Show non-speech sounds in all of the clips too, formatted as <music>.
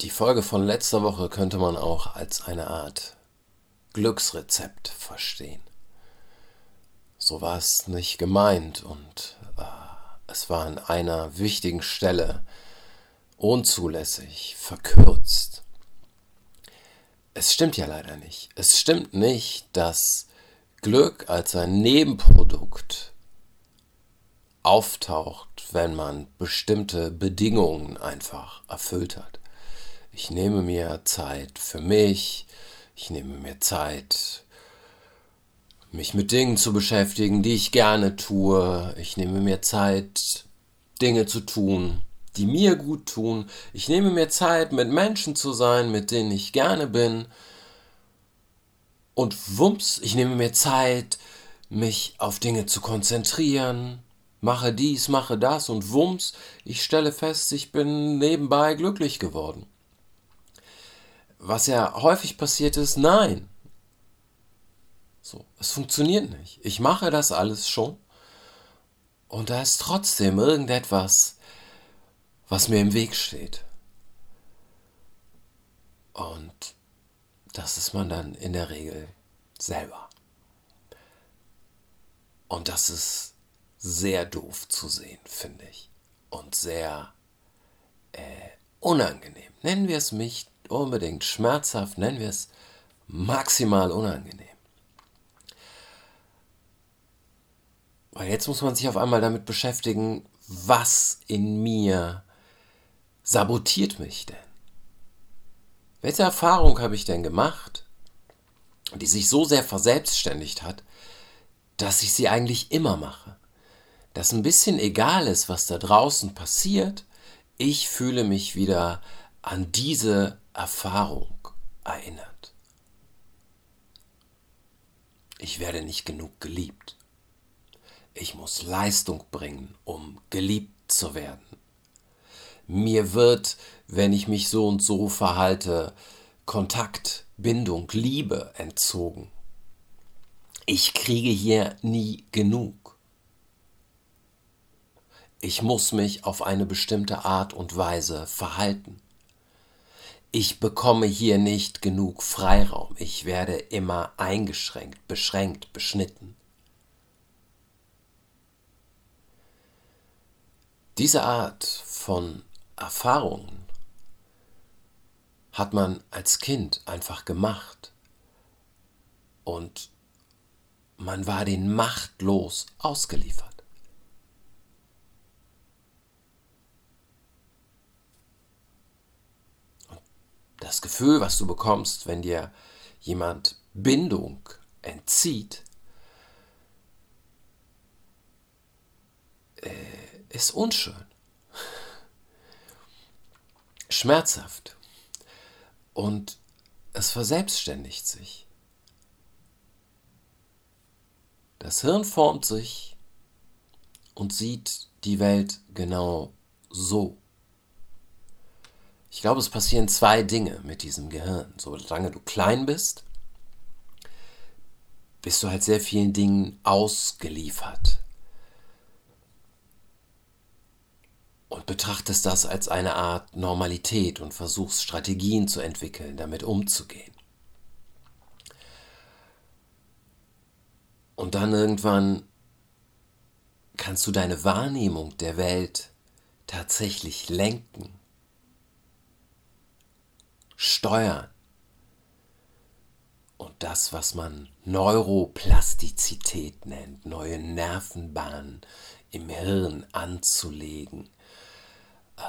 Die Folge von letzter Woche könnte man auch als eine Art Glücksrezept verstehen. So war es nicht gemeint und äh, es war an einer wichtigen Stelle unzulässig, verkürzt. Es stimmt ja leider nicht. Es stimmt nicht, dass Glück als ein Nebenprodukt auftaucht, wenn man bestimmte Bedingungen einfach erfüllt hat. Ich nehme mir Zeit für mich, ich nehme mir Zeit, mich mit Dingen zu beschäftigen, die ich gerne tue. Ich nehme mir Zeit, Dinge zu tun, die mir gut tun. Ich nehme mir Zeit, mit Menschen zu sein, mit denen ich gerne bin. Und wumps, ich nehme mir Zeit, mich auf Dinge zu konzentrieren, mache dies, mache das und wumms, ich stelle fest, ich bin nebenbei glücklich geworden. Was ja häufig passiert ist, nein. So, es funktioniert nicht. Ich mache das alles schon und da ist trotzdem irgendetwas, was mir im Weg steht. Und das ist man dann in der Regel selber. Und das ist sehr doof zu sehen, finde ich. Und sehr äh, unangenehm. Nennen wir es unbedingt schmerzhaft, nennen wir es maximal unangenehm. Weil jetzt muss man sich auf einmal damit beschäftigen, was in mir sabotiert mich denn? Welche Erfahrung habe ich denn gemacht, die sich so sehr verselbstständigt hat, dass ich sie eigentlich immer mache? Dass ein bisschen egal ist, was da draußen passiert, ich fühle mich wieder an diese Erfahrung erinnert. Ich werde nicht genug geliebt. Ich muss Leistung bringen, um geliebt zu werden. Mir wird, wenn ich mich so und so verhalte, Kontakt, Bindung, Liebe entzogen. Ich kriege hier nie genug. Ich muss mich auf eine bestimmte Art und Weise verhalten. Ich bekomme hier nicht genug Freiraum. Ich werde immer eingeschränkt, beschränkt, beschnitten. Diese Art von Erfahrungen hat man als Kind einfach gemacht und man war den machtlos ausgeliefert. Das Gefühl, was du bekommst, wenn dir jemand Bindung entzieht, äh, ist unschön, <laughs> schmerzhaft und es verselbstständigt sich. Das Hirn formt sich und sieht die Welt genau so. Ich glaube, es passieren zwei Dinge mit diesem Gehirn. Solange du klein bist, bist du halt sehr vielen Dingen ausgeliefert. Und betrachtest das als eine Art Normalität und versuchst Strategien zu entwickeln, damit umzugehen. Und dann irgendwann kannst du deine Wahrnehmung der Welt tatsächlich lenken steuern. Und das, was man Neuroplastizität nennt, neue Nervenbahnen im Hirn anzulegen, äh,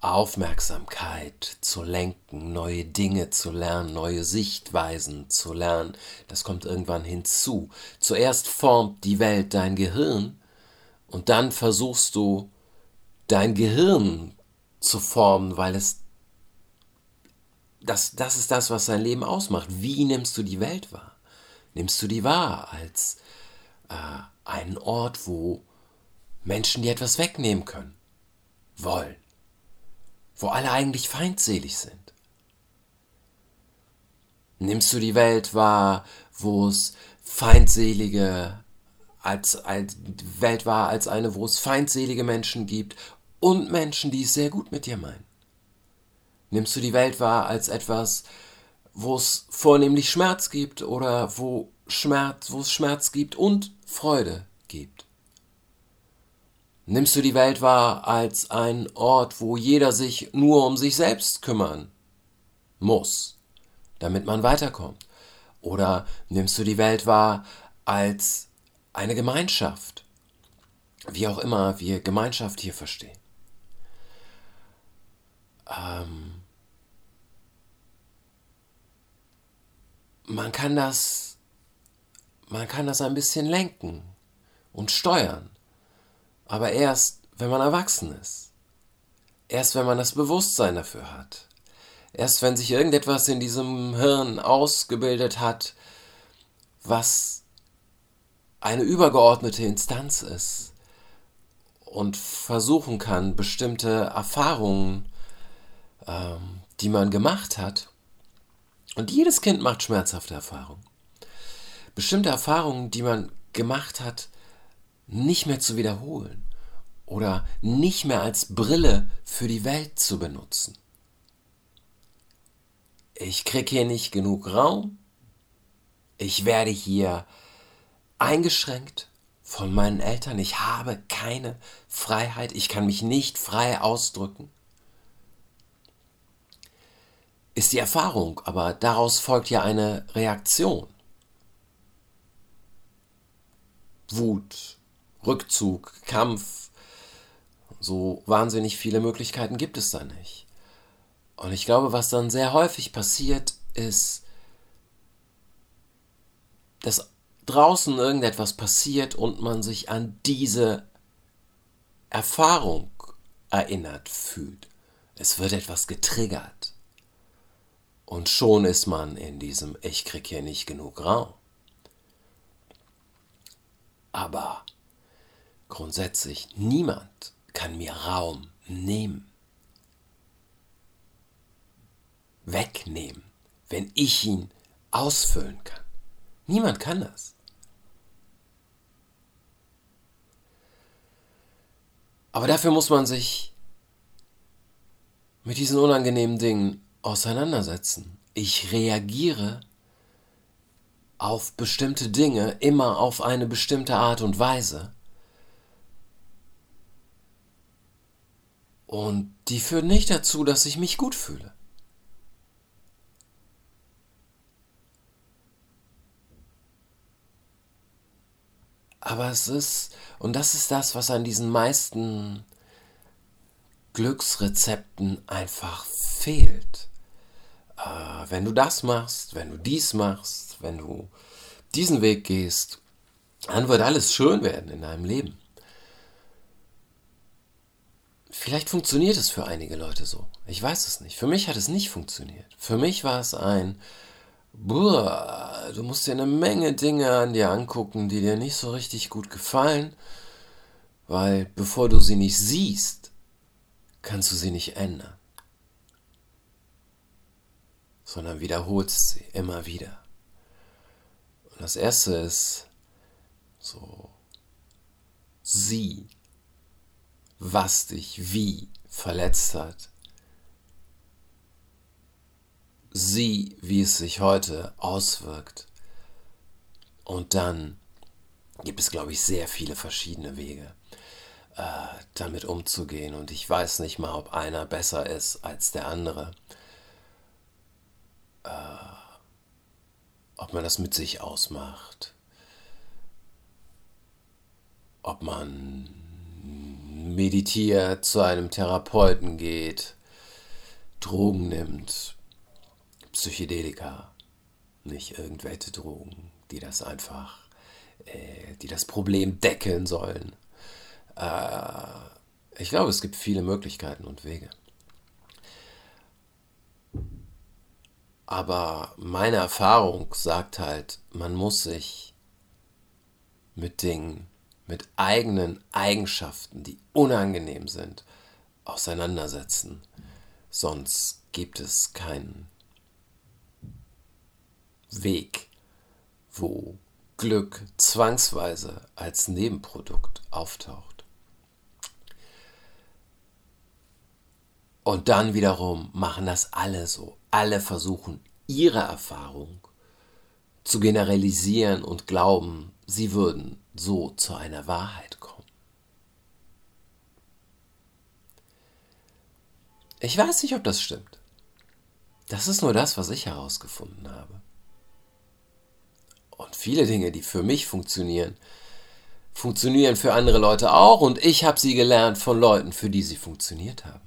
Aufmerksamkeit zu lenken, neue Dinge zu lernen, neue Sichtweisen zu lernen, das kommt irgendwann hinzu. Zuerst formt die Welt dein Gehirn und dann versuchst du dein Gehirn zu formen, weil es das, das ist das, was sein Leben ausmacht. Wie nimmst du die Welt wahr? Nimmst du die wahr als äh, einen Ort, wo Menschen dir etwas wegnehmen können, wollen, wo alle eigentlich feindselig sind? Nimmst du die Welt wahr, wo es feindselige als, als Welt wahr als eine, wo es feindselige Menschen gibt und Menschen, die es sehr gut mit dir meinen? Nimmst du die Welt wahr als etwas, wo es vornehmlich Schmerz gibt oder wo Schmerz, wo es Schmerz gibt und Freude gibt? Nimmst du die Welt wahr als ein Ort, wo jeder sich nur um sich selbst kümmern muss, damit man weiterkommt? Oder nimmst du die Welt wahr als eine Gemeinschaft? Wie auch immer wir Gemeinschaft hier verstehen. Ähm, man kann das, man kann das ein bisschen lenken und steuern. Aber erst, wenn man erwachsen ist. Erst, wenn man das Bewusstsein dafür hat. Erst, wenn sich irgendetwas in diesem Hirn ausgebildet hat, was eine übergeordnete Instanz ist und versuchen kann, bestimmte Erfahrungen, ähm, die man gemacht hat, und jedes Kind macht schmerzhafte Erfahrungen, bestimmte Erfahrungen, die man gemacht hat, nicht mehr zu wiederholen oder nicht mehr als Brille für die Welt zu benutzen. Ich kriege hier nicht genug Raum, ich werde hier eingeschränkt von meinen Eltern, ich habe keine Freiheit, ich kann mich nicht frei ausdrücken. Ist die Erfahrung, aber daraus folgt ja eine Reaktion. Wut, Rückzug, Kampf. So wahnsinnig viele Möglichkeiten gibt es da nicht. Und ich glaube, was dann sehr häufig passiert, ist, dass draußen irgendetwas passiert und man sich an diese Erfahrung erinnert fühlt. Es wird etwas getriggert. Und schon ist man in diesem Ich krieg hier nicht genug Raum. Aber Grundsätzlich, niemand kann mir Raum nehmen. Wegnehmen, wenn ich ihn ausfüllen kann. Niemand kann das. Aber dafür muss man sich mit diesen unangenehmen Dingen auseinandersetzen. Ich reagiere auf bestimmte Dinge immer auf eine bestimmte Art und Weise. Und die führen nicht dazu, dass ich mich gut fühle. Aber es ist, und das ist das, was an diesen meisten Glücksrezepten einfach fehlt. Äh, wenn du das machst, wenn du dies machst, wenn du diesen Weg gehst, dann wird alles schön werden in deinem Leben. Vielleicht funktioniert es für einige Leute so. Ich weiß es nicht. Für mich hat es nicht funktioniert. Für mich war es ein, boah, du musst dir eine Menge Dinge an dir angucken, die dir nicht so richtig gut gefallen, weil bevor du sie nicht siehst, kannst du sie nicht ändern. Sondern wiederholst sie immer wieder. Und das erste ist so, sieh was dich wie verletzt hat. Sieh, wie es sich heute auswirkt. Und dann gibt es, glaube ich, sehr viele verschiedene Wege, äh, damit umzugehen. Und ich weiß nicht mal, ob einer besser ist als der andere. Äh, ob man das mit sich ausmacht. Ob man meditiert, zu einem Therapeuten geht, Drogen nimmt, Psychedelika, nicht irgendwelche Drogen, die das einfach, äh, die das Problem deckeln sollen. Äh, ich glaube, es gibt viele Möglichkeiten und Wege. Aber meine Erfahrung sagt halt, man muss sich mit Dingen mit eigenen Eigenschaften, die unangenehm sind, auseinandersetzen. Sonst gibt es keinen Weg, wo Glück zwangsweise als Nebenprodukt auftaucht. Und dann wiederum machen das alle so. Alle versuchen ihre Erfahrung zu generalisieren und glauben, sie würden so zu einer Wahrheit kommen. Ich weiß nicht, ob das stimmt. Das ist nur das, was ich herausgefunden habe. Und viele Dinge, die für mich funktionieren, funktionieren für andere Leute auch und ich habe sie gelernt von Leuten, für die sie funktioniert haben.